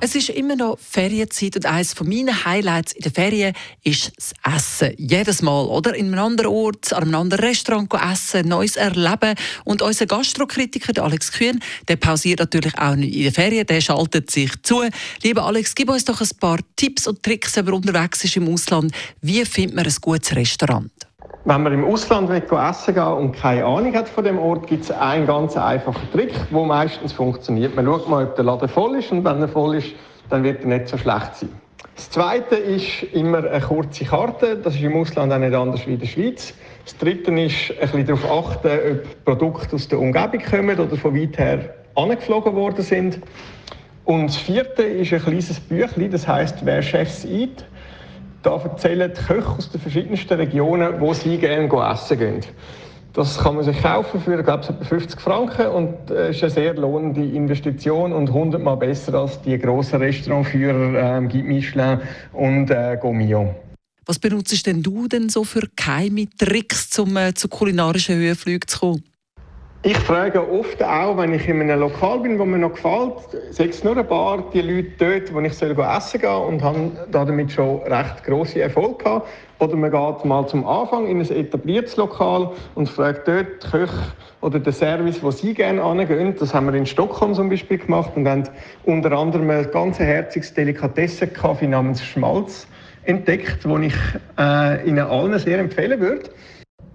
Es ist immer noch Ferienzeit und eines meiner Highlights in den Ferien ist das Essen. Jedes Mal, oder? In einem anderen Ort, an einem anderen Restaurant essen, Neues erleben. Und unser Gastrokritiker, Alex Kühn, der pausiert natürlich auch nicht in den Ferien, der schaltet sich zu. Lieber Alex, gib uns doch ein paar Tipps und Tricks, wenn man unterwegs ist im Ausland. Wie findet man ein gutes Restaurant? Wenn man im Ausland will essen gehen und keine Ahnung hat von dem Ort, gibt es einen ganz einfachen Trick, der meistens funktioniert. Man schaut mal, ob der Laden voll ist und wenn er voll ist, dann wird er nicht so schlecht sein. Das Zweite ist immer eine kurze Karte. Das ist im Ausland auch nicht anders wie in der Schweiz. Das Dritte ist, ein bisschen darauf achten, ob Produkte aus der Umgebung kommen oder von weit her angeflogen worden sind. Und das Vierte ist ein kleines Büchlein, das heißt, wer Chefs eat. Da erzählen die Köche aus den verschiedensten Regionen, wo sie gerne essen gehen. Das kann man sich kaufen für, glaube ich, etwa 50 Franken und äh, ist eine sehr lohnende Investition und hundertmal besser als die grossen Restaurantführer, äh, Guide Michelin und äh, Gomio. Was benutzt denn du denn so für geheime Tricks, um äh, zu kulinarischen Höhenflügen zu kommen? Ich frage oft auch, wenn ich in einem Lokal bin, wo mir noch gefällt, sechs nur ein paar die Leute dort, wo ich soll essen gehen und habe damit schon recht grosse Erfolg gehabt. Oder man geht mal zum Anfang in ein etabliertes Lokal und fragt dort die Köche oder den Service, wo sie gerne angehen. Das haben wir in Stockholm zum Beispiel gemacht und haben unter anderem ein ganz herziges Delikatessenkaffee namens Schmalz entdeckt, den ich äh, Ihnen allen sehr empfehlen würde.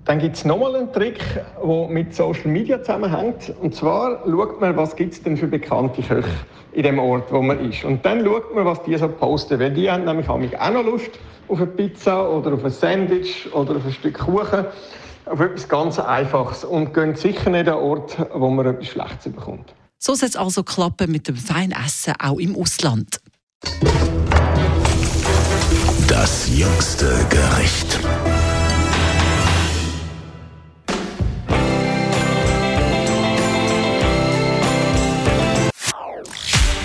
Dann gibt es nochmal einen Trick, der mit Social Media zusammenhängt. Und zwar schaut man, was gibt es denn für bekannte Köche in dem Ort, wo man ist. Und dann schaut man, was die so posten. Weil die haben nämlich auch noch Lust auf eine Pizza oder auf ein Sandwich oder auf ein Stück Kuchen. Auf etwas ganz Einfaches. Und gehen sicher nicht an Ort, wo man etwas Schlechtes bekommt. So soll es also klappen mit dem Feinessen auch im Ausland. Das jüngste Gericht.